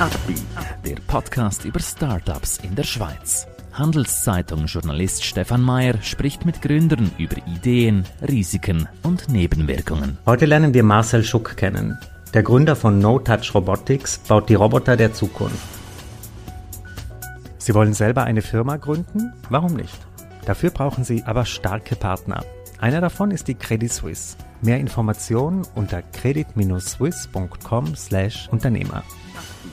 Upbeat, der Podcast über Startups in der Schweiz. Handelszeitung-Journalist Stefan Mayer spricht mit Gründern über Ideen, Risiken und Nebenwirkungen. Heute lernen wir Marcel Schuck kennen. Der Gründer von No Touch Robotics baut die Roboter der Zukunft. Sie wollen selber eine Firma gründen? Warum nicht? Dafür brauchen Sie aber starke Partner. Einer davon ist die Credit Suisse. Mehr Informationen unter credit-swiss.com/Unternehmer.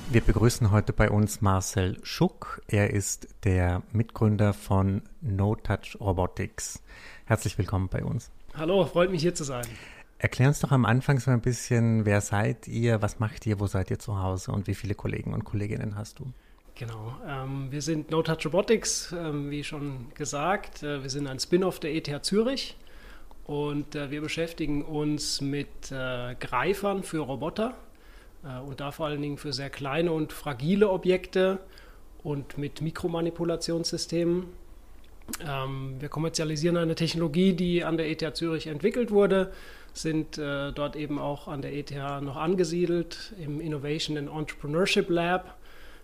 Wir begrüßen heute bei uns Marcel Schuck. Er ist der Mitgründer von No Touch Robotics. Herzlich willkommen bei uns. Hallo, freut mich hier zu sein. Erklär uns doch am Anfang so ein bisschen, wer seid ihr, was macht ihr, wo seid ihr zu Hause und wie viele Kollegen und Kolleginnen hast du? Genau, ähm, wir sind No Touch Robotics, ähm, wie schon gesagt. Äh, wir sind ein Spin-off der ETH Zürich und äh, wir beschäftigen uns mit äh, Greifern für Roboter und da vor allen Dingen für sehr kleine und fragile Objekte und mit Mikromanipulationssystemen. Ähm, wir kommerzialisieren eine Technologie, die an der ETH Zürich entwickelt wurde, sind äh, dort eben auch an der ETH noch angesiedelt im Innovation and Entrepreneurship Lab,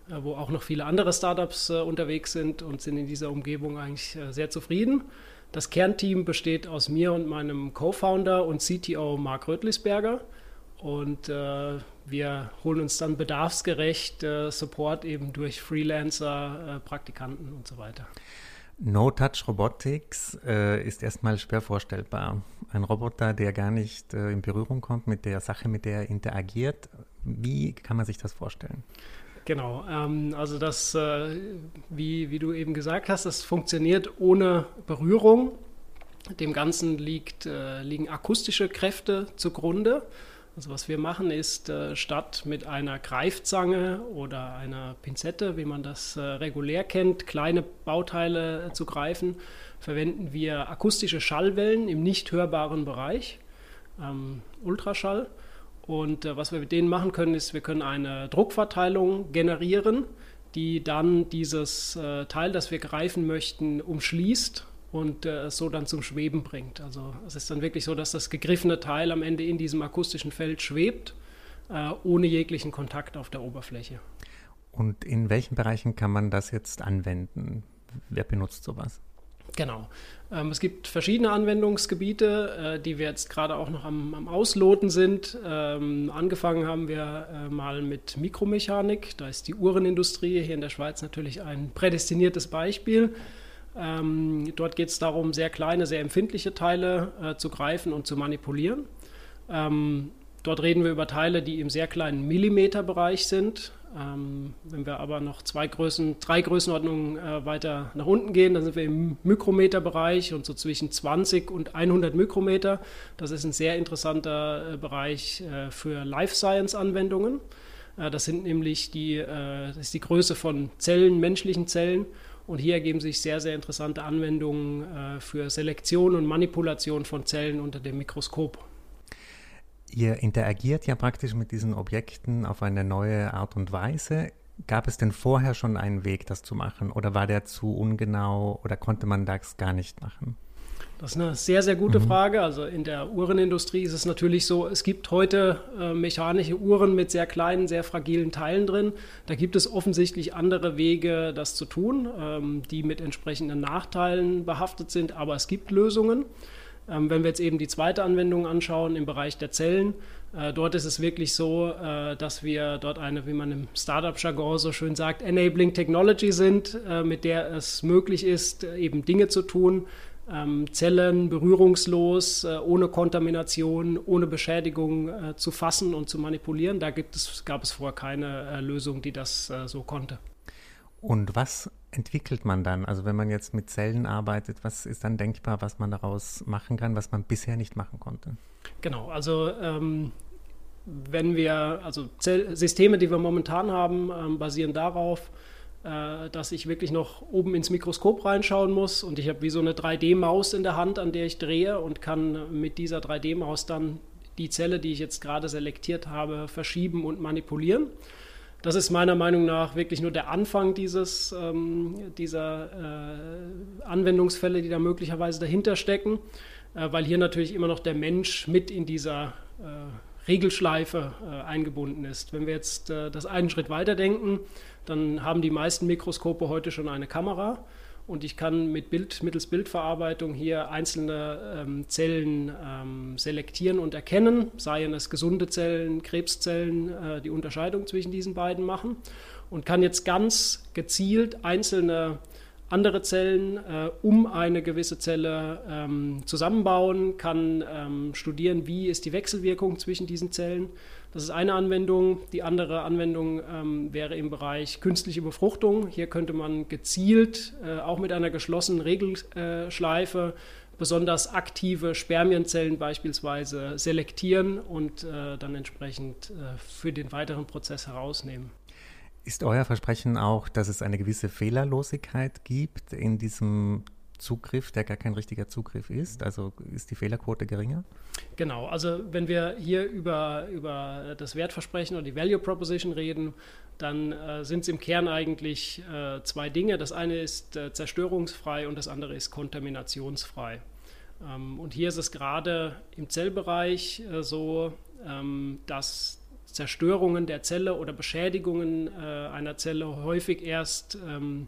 äh, wo auch noch viele andere Startups äh, unterwegs sind und sind in dieser Umgebung eigentlich äh, sehr zufrieden. Das Kernteam besteht aus mir und meinem Co-Founder und CTO Mark Rötlisberger. Und äh, wir holen uns dann bedarfsgerecht äh, Support eben durch Freelancer, äh, Praktikanten und so weiter. No-Touch Robotics äh, ist erstmal schwer vorstellbar. Ein Roboter, der gar nicht äh, in Berührung kommt mit der Sache, mit der er interagiert. Wie kann man sich das vorstellen? Genau, ähm, also das, äh, wie, wie du eben gesagt hast, das funktioniert ohne Berührung. Dem Ganzen liegt, äh, liegen akustische Kräfte zugrunde. Also was wir machen ist, äh, statt mit einer Greifzange oder einer Pinzette, wie man das äh, regulär kennt, kleine Bauteile äh, zu greifen, verwenden wir akustische Schallwellen im nicht hörbaren Bereich, ähm, Ultraschall. Und was wir mit denen machen können, ist, wir können eine Druckverteilung generieren, die dann dieses Teil, das wir greifen möchten, umschließt und äh, es so dann zum Schweben bringt. Also es ist dann wirklich so, dass das gegriffene Teil am Ende in diesem akustischen Feld schwebt, äh, ohne jeglichen Kontakt auf der Oberfläche. Und in welchen Bereichen kann man das jetzt anwenden? Wer benutzt sowas? Genau. Ähm, es gibt verschiedene Anwendungsgebiete, äh, die wir jetzt gerade auch noch am, am Ausloten sind. Ähm, angefangen haben wir äh, mal mit Mikromechanik. Da ist die Uhrenindustrie hier in der Schweiz natürlich ein prädestiniertes Beispiel. Ähm, dort geht es darum, sehr kleine, sehr empfindliche Teile äh, zu greifen und zu manipulieren. Ähm, dort reden wir über Teile, die im sehr kleinen Millimeterbereich sind. Ähm, wenn wir aber noch zwei Größen, drei Größenordnungen äh, weiter nach unten gehen, dann sind wir im Mikrometerbereich und so zwischen 20 und 100 Mikrometer. Das ist ein sehr interessanter äh, Bereich äh, für Life Science Anwendungen. Äh, das sind nämlich die, äh, das ist die Größe von Zellen, menschlichen Zellen und hier ergeben sich sehr, sehr interessante Anwendungen äh, für Selektion und Manipulation von Zellen unter dem Mikroskop. Ihr interagiert ja praktisch mit diesen Objekten auf eine neue Art und Weise. Gab es denn vorher schon einen Weg, das zu machen? Oder war der zu ungenau oder konnte man das gar nicht machen? Das ist eine sehr, sehr gute mhm. Frage. Also in der Uhrenindustrie ist es natürlich so, es gibt heute äh, mechanische Uhren mit sehr kleinen, sehr fragilen Teilen drin. Da gibt es offensichtlich andere Wege, das zu tun, ähm, die mit entsprechenden Nachteilen behaftet sind, aber es gibt Lösungen. Ähm, wenn wir jetzt eben die zweite Anwendung anschauen im Bereich der Zellen, äh, dort ist es wirklich so, äh, dass wir dort eine, wie man im Startup-Jargon so schön sagt, Enabling Technology sind, äh, mit der es möglich ist, äh, eben Dinge zu tun, ähm, Zellen berührungslos, äh, ohne Kontamination, ohne Beschädigung äh, zu fassen und zu manipulieren. Da es, gab es vorher keine äh, Lösung, die das äh, so konnte. Und was entwickelt man dann? Also wenn man jetzt mit Zellen arbeitet, was ist dann denkbar, was man daraus machen kann, was man bisher nicht machen konnte? Genau, also ähm, wenn wir, also Zell Systeme, die wir momentan haben, ähm, basieren darauf, dass ich wirklich noch oben ins Mikroskop reinschauen muss und ich habe wie so eine 3D-Maus in der Hand, an der ich drehe und kann mit dieser 3D-Maus dann die Zelle, die ich jetzt gerade selektiert habe, verschieben und manipulieren. Das ist meiner Meinung nach wirklich nur der Anfang dieses, ähm, dieser äh, Anwendungsfälle, die da möglicherweise dahinter stecken, äh, weil hier natürlich immer noch der Mensch mit in dieser äh, Regelschleife äh, eingebunden ist. Wenn wir jetzt äh, das einen Schritt weiter denken, dann haben die meisten Mikroskope heute schon eine Kamera und ich kann mit Bild, mittels Bildverarbeitung hier einzelne ähm, Zellen ähm, selektieren und erkennen, seien es gesunde Zellen, Krebszellen, äh, die Unterscheidung zwischen diesen beiden machen und kann jetzt ganz gezielt einzelne andere Zellen äh, um eine gewisse Zelle ähm, zusammenbauen, kann ähm, studieren, wie ist die Wechselwirkung zwischen diesen Zellen. Das ist eine Anwendung. Die andere Anwendung ähm, wäre im Bereich künstliche Befruchtung. Hier könnte man gezielt, äh, auch mit einer geschlossenen Regelschleife, besonders aktive Spermienzellen beispielsweise selektieren und äh, dann entsprechend äh, für den weiteren Prozess herausnehmen. Ist euer Versprechen auch, dass es eine gewisse Fehlerlosigkeit gibt in diesem Zugriff, der gar kein richtiger Zugriff ist? Also ist die Fehlerquote geringer? Genau, also wenn wir hier über, über das Wertversprechen oder die Value Proposition reden, dann äh, sind es im Kern eigentlich äh, zwei Dinge. Das eine ist äh, zerstörungsfrei und das andere ist kontaminationsfrei. Ähm, und hier ist es gerade im Zellbereich äh, so, ähm, dass Zerstörungen der Zelle oder Beschädigungen äh, einer Zelle häufig erst ähm,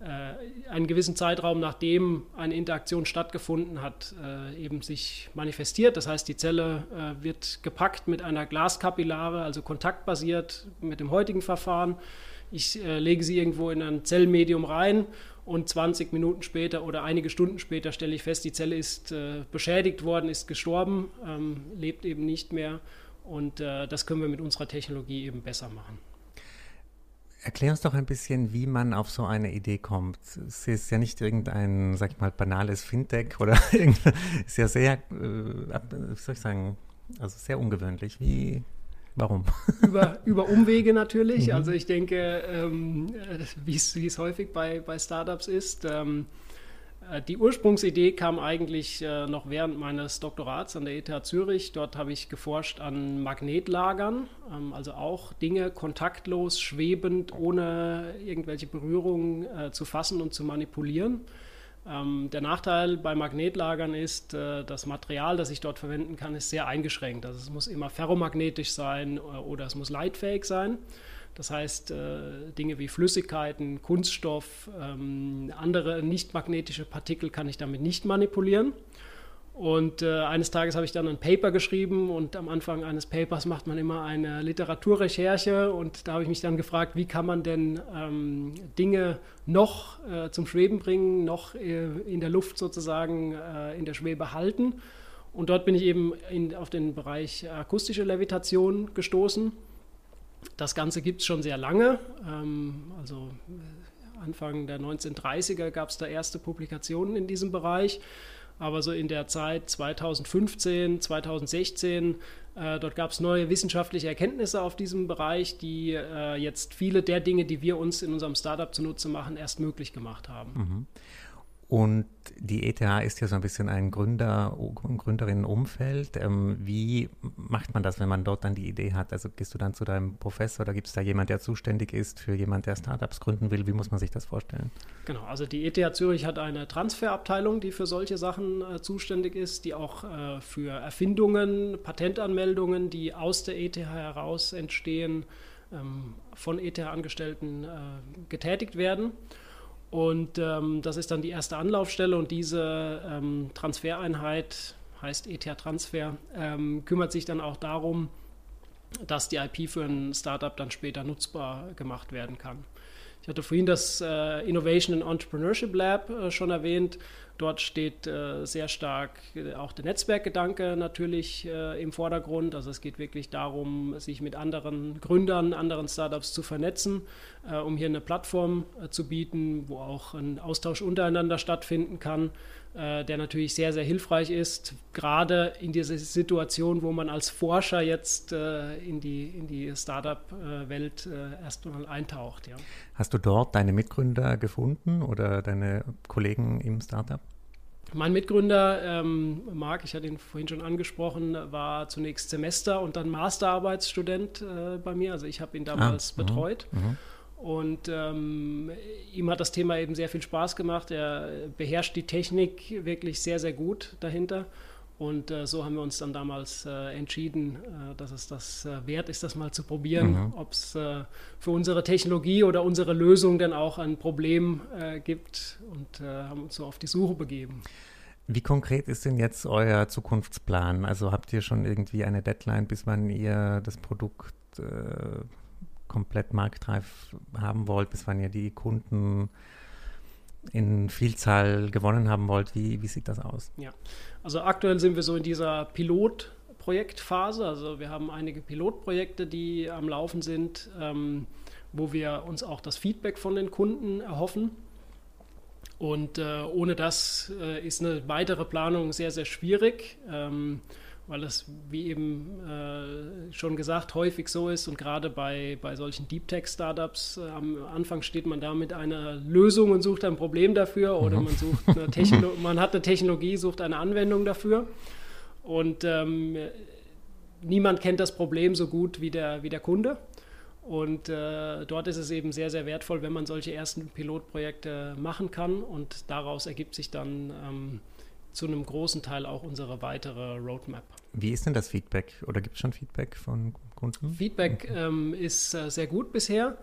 äh, einen gewissen Zeitraum, nachdem eine Interaktion stattgefunden hat, äh, eben sich manifestiert. Das heißt, die Zelle äh, wird gepackt mit einer Glaskapillare, also kontaktbasiert mit dem heutigen Verfahren. Ich äh, lege sie irgendwo in ein Zellmedium rein und 20 Minuten später oder einige Stunden später stelle ich fest, die Zelle ist äh, beschädigt worden, ist gestorben, ähm, lebt eben nicht mehr und äh, das können wir mit unserer Technologie eben besser machen. Erklär uns doch ein bisschen, wie man auf so eine Idee kommt. Es ist ja nicht irgendein, sag ich mal, banales Fintech oder ist ja sehr, äh, wie soll ich sagen, also sehr ungewöhnlich. Wie, warum? Über, über Umwege natürlich. Mhm. Also ich denke, ähm, äh, wie es häufig bei, bei Startups ist, ähm, äh, die Ursprungsidee kam eigentlich äh, noch während meines Doktorats an der ETH Zürich. Dort habe ich geforscht an Magnetlagern, ähm, also auch Dinge kontaktlos, schwebend, ohne irgendwelche Berührungen äh, zu fassen und zu manipulieren. Ähm, der Nachteil bei Magnetlagern ist, das Material, das ich dort verwenden kann, ist sehr eingeschränkt. Also es muss immer ferromagnetisch sein oder es muss leitfähig sein. Das heißt, äh, Dinge wie Flüssigkeiten, Kunststoff, ähm, andere nicht magnetische Partikel kann ich damit nicht manipulieren. Und äh, eines Tages habe ich dann ein Paper geschrieben und am Anfang eines Papers macht man immer eine Literaturrecherche und da habe ich mich dann gefragt, wie kann man denn ähm, Dinge noch äh, zum Schweben bringen, noch äh, in der Luft sozusagen äh, in der Schwebe halten. Und dort bin ich eben in, auf den Bereich akustische Levitation gestoßen das Ganze gibt es schon sehr lange. Ähm, also äh, Anfang der 1930er gab es da erste Publikationen in diesem Bereich. Aber so in der Zeit 2015, 2016, äh, dort gab es neue wissenschaftliche Erkenntnisse auf diesem Bereich, die äh, jetzt viele der Dinge, die wir uns in unserem Startup zunutze machen, erst möglich gemacht haben. Mhm. Und die ETH ist ja so ein bisschen ein Gründer, Gründerinnenumfeld. Ähm, wie macht man das, wenn man dort dann die Idee hat? Also gehst du dann zu deinem Professor oder gibt es da jemand, der zuständig ist für jemand, der Startups gründen will? Wie muss man sich das vorstellen? Genau, also die ETH Zürich hat eine Transferabteilung, die für solche Sachen äh, zuständig ist, die auch äh, für Erfindungen, Patentanmeldungen, die aus der ETH heraus entstehen, ähm, von ETH-Angestellten äh, getätigt werden. Und ähm, das ist dann die erste Anlaufstelle und diese ähm, Transfereinheit, heißt ETH Transfer, ähm, kümmert sich dann auch darum, dass die IP für ein Startup dann später nutzbar gemacht werden kann. Ich hatte vorhin das äh, Innovation and Entrepreneurship Lab äh, schon erwähnt. Dort steht äh, sehr stark äh, auch der Netzwerkgedanke natürlich äh, im Vordergrund. Also es geht wirklich darum, sich mit anderen Gründern, anderen Startups zu vernetzen, äh, um hier eine Plattform zu bieten, wo auch ein Austausch untereinander stattfinden kann äh, der natürlich sehr, sehr hilfreich ist, gerade in dieser Situation, wo man als Forscher jetzt äh, in die, in die Startup-Welt äh, erstmal eintaucht. Ja. Hast du dort deine Mitgründer gefunden oder deine Kollegen im Startup? Mein Mitgründer, ähm, Marc, ich hatte ihn vorhin schon angesprochen, war zunächst Semester- und dann Masterarbeitsstudent äh, bei mir. Also ich habe ihn damals ah, betreut. Mh, mh. Und ähm, ihm hat das Thema eben sehr viel Spaß gemacht. Er beherrscht die Technik wirklich sehr, sehr gut dahinter. Und äh, so haben wir uns dann damals äh, entschieden, äh, dass es das äh, wert ist, das mal zu probieren, mhm. ob es äh, für unsere Technologie oder unsere Lösung dann auch ein Problem äh, gibt und haben uns so auf die Suche begeben. Wie konkret ist denn jetzt euer Zukunftsplan? Also habt ihr schon irgendwie eine Deadline, bis wann ihr das Produkt komplett marktreif haben wollt, bis wann ihr die Kunden in Vielzahl gewonnen haben wollt. Wie, wie sieht das aus? Ja, also aktuell sind wir so in dieser Pilotprojektphase. Also wir haben einige Pilotprojekte, die am Laufen sind, ähm, wo wir uns auch das Feedback von den Kunden erhoffen. Und äh, ohne das äh, ist eine weitere Planung sehr, sehr schwierig. Ähm, weil es, wie eben äh, schon gesagt, häufig so ist und gerade bei, bei solchen Deep Tech-Startups äh, am Anfang steht man da mit einer Lösung und sucht ein Problem dafür oder mhm. man, sucht eine Techno man hat eine Technologie, sucht eine Anwendung dafür und ähm, niemand kennt das Problem so gut wie der, wie der Kunde. Und äh, dort ist es eben sehr, sehr wertvoll, wenn man solche ersten Pilotprojekte machen kann und daraus ergibt sich dann ähm, zu einem großen Teil auch unsere weitere Roadmap. Wie ist denn das Feedback oder gibt es schon Feedback von Kunden? Feedback ähm, ist äh, sehr gut bisher.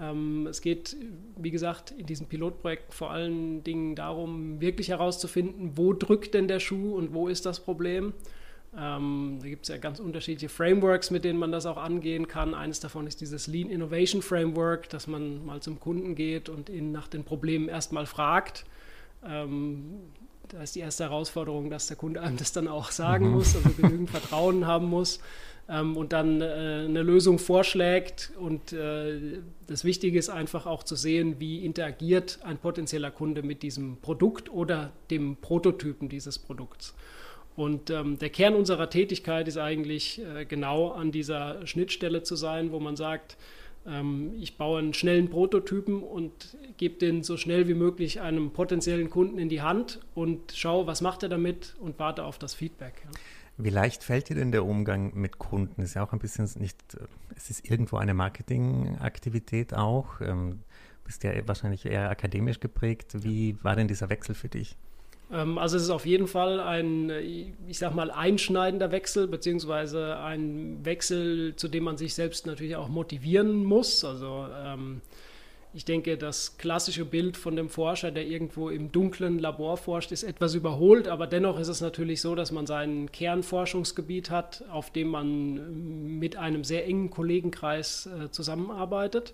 Ähm, es geht, wie gesagt, in diesen Pilotprojekten vor allen Dingen darum, wirklich herauszufinden, wo drückt denn der Schuh und wo ist das Problem. Ähm, da gibt es ja ganz unterschiedliche Frameworks, mit denen man das auch angehen kann. Eines davon ist dieses Lean Innovation Framework, dass man mal zum Kunden geht und ihn nach den Problemen erstmal fragt. Ähm, da ist die erste Herausforderung, dass der Kunde einem das dann auch sagen mhm. muss, also genügend Vertrauen haben muss ähm, und dann äh, eine Lösung vorschlägt. Und äh, das Wichtige ist einfach auch zu sehen, wie interagiert ein potenzieller Kunde mit diesem Produkt oder dem Prototypen dieses Produkts. Und ähm, der Kern unserer Tätigkeit ist eigentlich äh, genau an dieser Schnittstelle zu sein, wo man sagt, ähm, ich baue einen schnellen Prototypen und gebe den so schnell wie möglich einem potenziellen Kunden in die Hand und schaue, was macht er damit und warte auf das Feedback. Wie leicht fällt dir denn der Umgang mit Kunden? Ist ja auch ein bisschen nicht, es ist irgendwo eine Marketingaktivität auch. Ähm, bist ja wahrscheinlich eher akademisch geprägt. Wie war denn dieser Wechsel für dich? Ähm, also es ist auf jeden Fall ein, ich sag mal, einschneidender Wechsel, beziehungsweise ein Wechsel, zu dem man sich selbst natürlich auch motivieren muss. Also ähm, ich denke, das klassische Bild von dem Forscher, der irgendwo im dunklen Labor forscht, ist etwas überholt, aber dennoch ist es natürlich so, dass man sein Kernforschungsgebiet hat, auf dem man mit einem sehr engen Kollegenkreis äh, zusammenarbeitet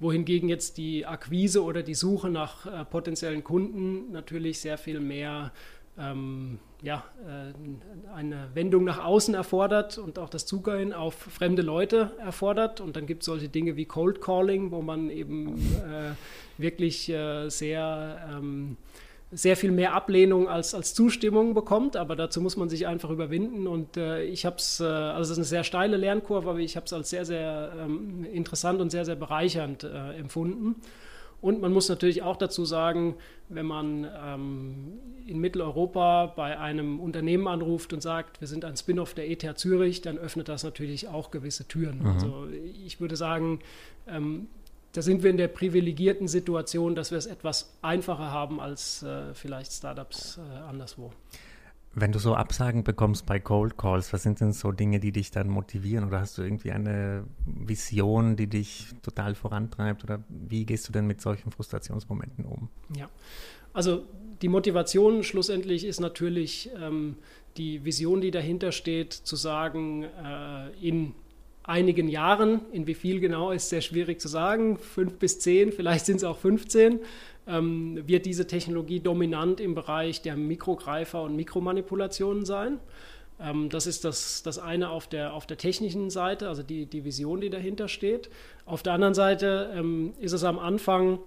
wohingegen jetzt die Akquise oder die Suche nach äh, potenziellen Kunden natürlich sehr viel mehr ähm, ja, äh, eine Wendung nach außen erfordert und auch das Zugehen auf fremde Leute erfordert. Und dann gibt es solche Dinge wie Cold Calling, wo man eben äh, wirklich äh, sehr ähm, sehr viel mehr Ablehnung als, als Zustimmung bekommt, aber dazu muss man sich einfach überwinden und äh, ich habe es, äh, also es ist eine sehr steile Lernkurve, aber ich habe es als sehr, sehr ähm, interessant und sehr, sehr bereichernd äh, empfunden. Und man muss natürlich auch dazu sagen, wenn man ähm, in Mitteleuropa bei einem Unternehmen anruft und sagt, wir sind ein Spin-off der ETH Zürich, dann öffnet das natürlich auch gewisse Türen. Mhm. Also ich würde sagen, ähm, da sind wir in der privilegierten Situation, dass wir es etwas einfacher haben als äh, vielleicht Startups äh, anderswo. Wenn du so Absagen bekommst bei Cold Calls, was sind denn so Dinge, die dich dann motivieren? Oder hast du irgendwie eine Vision, die dich total vorantreibt? Oder wie gehst du denn mit solchen Frustrationsmomenten um? Ja, also die Motivation schlussendlich ist natürlich ähm, die Vision, die dahinter steht, zu sagen, äh, in einigen Jahren, in wie viel genau ist sehr schwierig zu sagen, fünf bis zehn, vielleicht sind es auch 15, ähm, wird diese Technologie dominant im Bereich der Mikrogreifer und Mikromanipulationen sein. Ähm, das ist das, das eine auf der, auf der technischen Seite, also die, die Vision, die dahinter steht. Auf der anderen Seite ähm, ist es am Anfang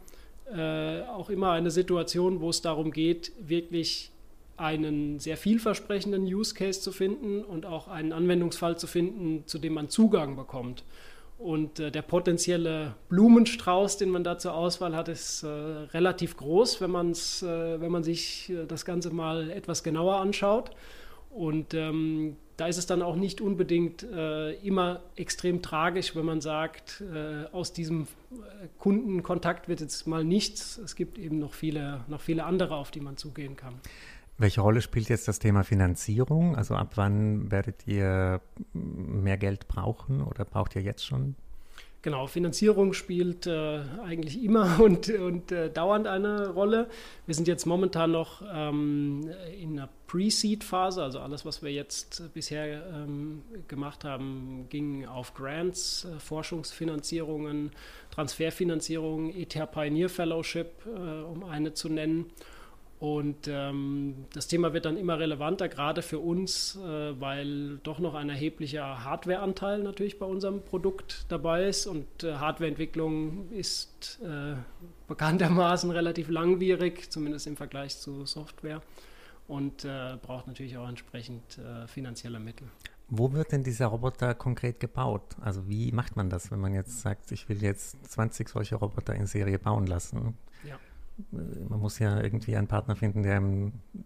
äh, auch immer eine Situation, wo es darum geht, wirklich einen sehr vielversprechenden Use Case zu finden und auch einen Anwendungsfall zu finden, zu dem man Zugang bekommt. Und äh, der potenzielle Blumenstrauß, den man da zur Auswahl hat, ist äh, relativ groß, wenn, man's, äh, wenn man sich äh, das Ganze mal etwas genauer anschaut. Und ähm, da ist es dann auch nicht unbedingt äh, immer extrem tragisch, wenn man sagt, äh, aus diesem Kundenkontakt wird jetzt mal nichts. Es gibt eben noch viele, noch viele andere, auf die man zugehen kann. Welche Rolle spielt jetzt das Thema Finanzierung? Also ab wann werdet ihr mehr Geld brauchen oder braucht ihr jetzt schon? Genau, Finanzierung spielt äh, eigentlich immer und, und äh, dauernd eine Rolle. Wir sind jetzt momentan noch ähm, in einer Pre-Seed-Phase, also alles, was wir jetzt bisher ähm, gemacht haben, ging auf Grants, äh, Forschungsfinanzierungen, Transferfinanzierungen, ETH Pioneer Fellowship, äh, um eine zu nennen. Und ähm, das Thema wird dann immer relevanter, gerade für uns, äh, weil doch noch ein erheblicher Hardwareanteil natürlich bei unserem Produkt dabei ist. Und äh, Hardwareentwicklung ist äh, bekanntermaßen relativ langwierig, zumindest im Vergleich zu Software. Und äh, braucht natürlich auch entsprechend äh, finanzielle Mittel. Wo wird denn dieser Roboter konkret gebaut? Also wie macht man das, wenn man jetzt sagt, ich will jetzt 20 solche Roboter in Serie bauen lassen? Ja man muss ja irgendwie einen Partner finden, der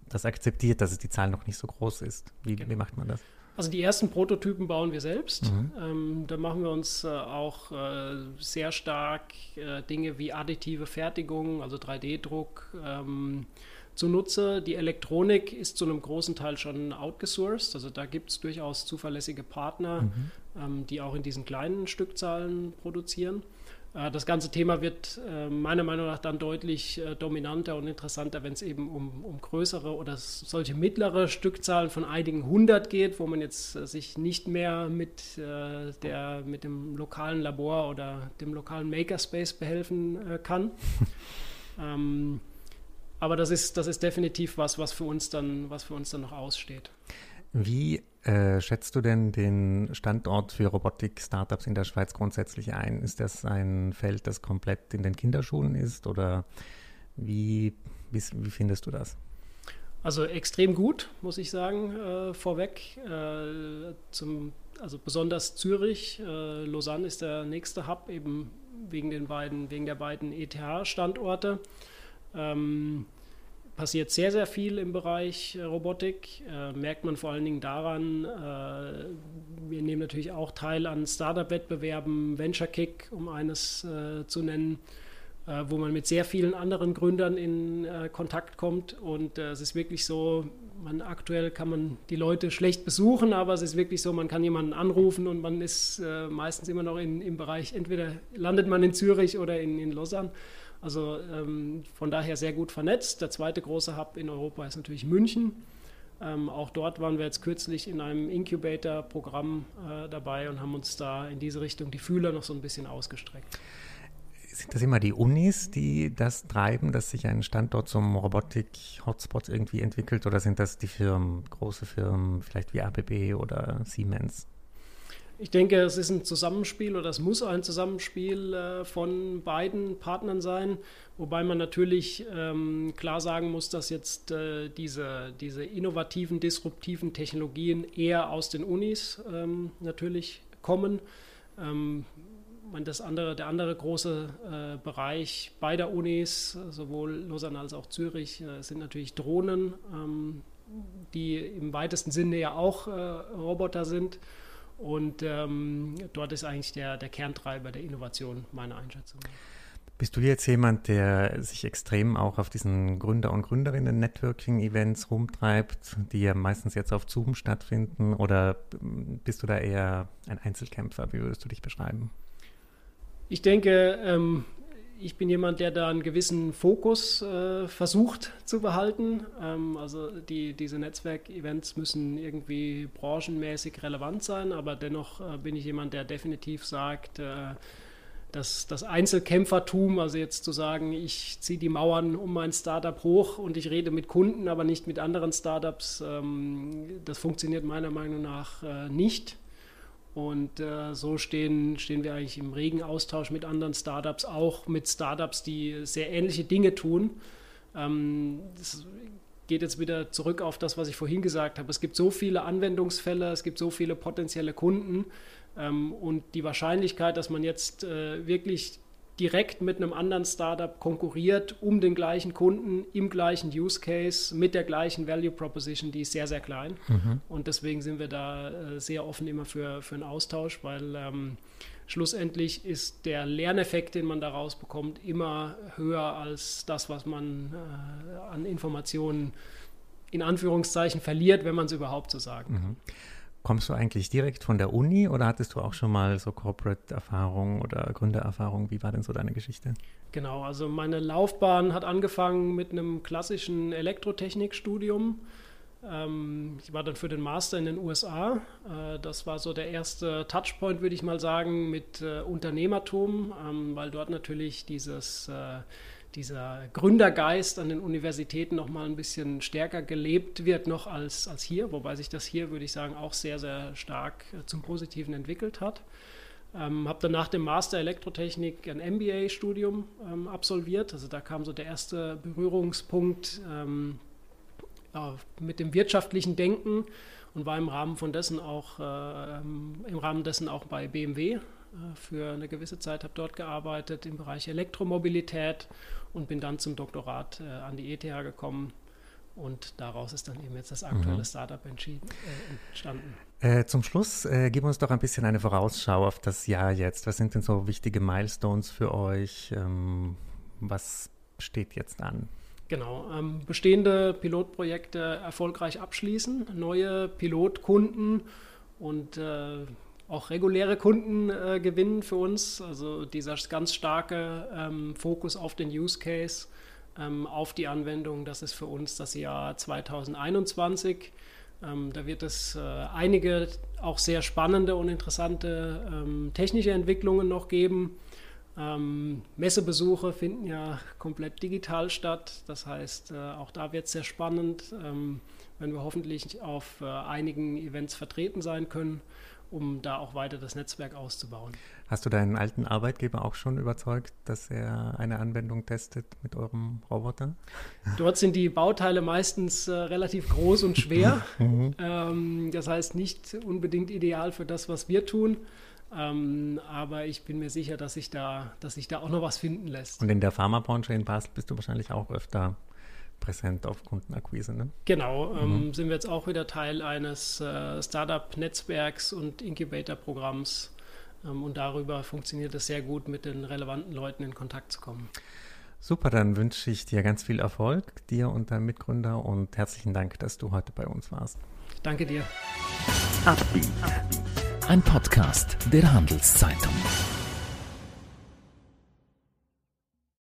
das akzeptiert, dass die Zahl noch nicht so groß ist. Wie, genau. wie macht man das? Also die ersten Prototypen bauen wir selbst. Mhm. Ähm, da machen wir uns äh, auch äh, sehr stark äh, Dinge wie additive Fertigung, also 3D-Druck ähm, zunutze. Die Elektronik ist zu einem großen Teil schon outgesourced. Also da gibt es durchaus zuverlässige Partner, mhm. ähm, die auch in diesen kleinen Stückzahlen produzieren. Äh, das ganze Thema wird äh, meiner Meinung nach dann deutlich äh, dominanter und interessanter, wenn es eben um, um größere oder solche mittlere Stückzahlen von einigen hundert geht, wo man jetzt sich nicht mehr mit, der, mit dem lokalen Labor oder dem lokalen Makerspace behelfen kann. ähm, aber das ist, das ist definitiv was, was für uns dann, was für uns dann noch aussteht. Wie äh, schätzt du denn den Standort für Robotik-Startups in der Schweiz grundsätzlich ein? Ist das ein Feld, das komplett in den Kinderschulen ist oder wie, wie, wie findest du das? Also extrem gut, muss ich sagen, äh, vorweg. Äh, zum, also besonders Zürich, äh, Lausanne ist der nächste Hub, eben wegen, den beiden, wegen der beiden ETH-Standorte. Ähm, passiert sehr, sehr viel im Bereich äh, Robotik. Äh, merkt man vor allen Dingen daran, äh, wir nehmen natürlich auch teil an Startup-Wettbewerben, Venture Kick, um eines äh, zu nennen, äh, wo man mit sehr vielen anderen Gründern in äh, Kontakt kommt. Und es ist wirklich so, man aktuell kann man die Leute schlecht besuchen, aber es ist wirklich so, man kann jemanden anrufen und man ist meistens immer noch in, im Bereich, entweder landet man in Zürich oder in, in Lausanne. Also ähm, von daher sehr gut vernetzt. Der zweite große Hub in Europa ist natürlich München. Ähm, auch dort waren wir jetzt kürzlich in einem Incubator-Programm äh, dabei und haben uns da in diese Richtung die Fühler noch so ein bisschen ausgestreckt. Sind das immer die Unis, die das treiben, dass sich ein Standort zum Robotik-Hotspot irgendwie entwickelt oder sind das die Firmen, große Firmen, vielleicht wie ABB oder Siemens? Ich denke, es ist ein Zusammenspiel oder es muss ein Zusammenspiel äh, von beiden Partnern sein, wobei man natürlich ähm, klar sagen muss, dass jetzt äh, diese, diese innovativen, disruptiven Technologien eher aus den Unis ähm, natürlich kommen. Ähm, das andere, der andere große äh, Bereich beider Unis, sowohl Lausanne als auch Zürich, äh, sind natürlich Drohnen, ähm, die im weitesten Sinne ja auch äh, Roboter sind. Und ähm, dort ist eigentlich der, der Kerntreiber der Innovation meiner Einschätzung. Bist du jetzt jemand, der sich extrem auch auf diesen Gründer- und Gründerinnen-Networking-Events rumtreibt, die ja meistens jetzt auf Zoom stattfinden? Oder bist du da eher ein Einzelkämpfer? Wie würdest du dich beschreiben? Ich denke, ähm, ich bin jemand, der da einen gewissen Fokus äh, versucht zu behalten. Ähm, also die, diese Netzwerkevents müssen irgendwie branchenmäßig relevant sein, aber dennoch äh, bin ich jemand, der definitiv sagt, äh, dass das Einzelkämpfertum, also jetzt zu sagen, ich ziehe die Mauern um mein Startup hoch und ich rede mit Kunden, aber nicht mit anderen Startups, ähm, das funktioniert meiner Meinung nach äh, nicht. Und äh, so stehen, stehen wir eigentlich im regen Austausch mit anderen Startups, auch mit Startups, die sehr ähnliche Dinge tun. Ähm, das geht jetzt wieder zurück auf das, was ich vorhin gesagt habe. Es gibt so viele Anwendungsfälle, es gibt so viele potenzielle Kunden. Ähm, und die Wahrscheinlichkeit, dass man jetzt äh, wirklich direkt mit einem anderen Startup konkurriert um den gleichen Kunden im gleichen Use Case mit der gleichen Value Proposition, die ist sehr, sehr klein. Mhm. Und deswegen sind wir da äh, sehr offen immer für, für einen Austausch, weil ähm, schlussendlich ist der Lerneffekt, den man daraus bekommt, immer höher als das, was man äh, an Informationen in Anführungszeichen verliert, wenn man es überhaupt so sagen kann. Mhm. Kommst du eigentlich direkt von der Uni oder hattest du auch schon mal so Corporate-Erfahrung oder Gründererfahrung? Wie war denn so deine Geschichte? Genau, also meine Laufbahn hat angefangen mit einem klassischen Elektrotechnikstudium. Ähm, ich war dann für den Master in den USA. Äh, das war so der erste Touchpoint, würde ich mal sagen, mit äh, Unternehmertum, ähm, weil dort natürlich dieses äh, dieser Gründergeist an den Universitäten noch mal ein bisschen stärker gelebt wird noch als, als hier, wobei sich das hier, würde ich sagen, auch sehr, sehr stark zum Positiven entwickelt hat. Ähm, habe dann nach dem Master Elektrotechnik ein MBA-Studium ähm, absolviert. Also da kam so der erste Berührungspunkt ähm, mit dem wirtschaftlichen Denken und war im Rahmen von dessen auch äh, im Rahmen dessen auch bei BMW äh, für eine gewisse Zeit, habe dort gearbeitet im Bereich Elektromobilität und bin dann zum Doktorat äh, an die ETH gekommen. Und daraus ist dann eben jetzt das aktuelle mhm. Startup äh, entstanden. Äh, zum Schluss äh, gib uns doch ein bisschen eine Vorausschau auf das Jahr jetzt. Was sind denn so wichtige Milestones für euch? Ähm, was steht jetzt an? Genau, ähm, bestehende Pilotprojekte erfolgreich abschließen, neue Pilotkunden und äh, auch reguläre Kunden äh, gewinnen für uns. Also dieser ganz starke ähm, Fokus auf den Use Case, ähm, auf die Anwendung, das ist für uns das Jahr 2021. Ähm, da wird es äh, einige auch sehr spannende und interessante ähm, technische Entwicklungen noch geben. Ähm, Messebesuche finden ja komplett digital statt. Das heißt, äh, auch da wird es sehr spannend, ähm, wenn wir hoffentlich auf äh, einigen Events vertreten sein können, um da auch weiter das Netzwerk auszubauen. Hast du deinen alten Arbeitgeber auch schon überzeugt, dass er eine Anwendung testet mit eurem Roboter? Dort sind die Bauteile meistens äh, relativ groß und schwer. Mhm. ähm, das heißt nicht unbedingt ideal für das, was wir tun. Ähm, aber ich bin mir sicher, dass sich da, dass sich da auch noch was finden lässt. Und in der Pharmabranche in Basel bist du wahrscheinlich auch öfter präsent auf Kundenakquise, ne? Genau, ähm, mhm. sind wir jetzt auch wieder Teil eines äh, Startup-Netzwerks und Incubator-Programms. Ähm, und darüber funktioniert es sehr gut, mit den relevanten Leuten in Kontakt zu kommen. Super, dann wünsche ich dir ganz viel Erfolg, dir und deinem Mitgründer und herzlichen Dank, dass du heute bei uns warst. Danke dir. Ein Podcast der Handelszeitung.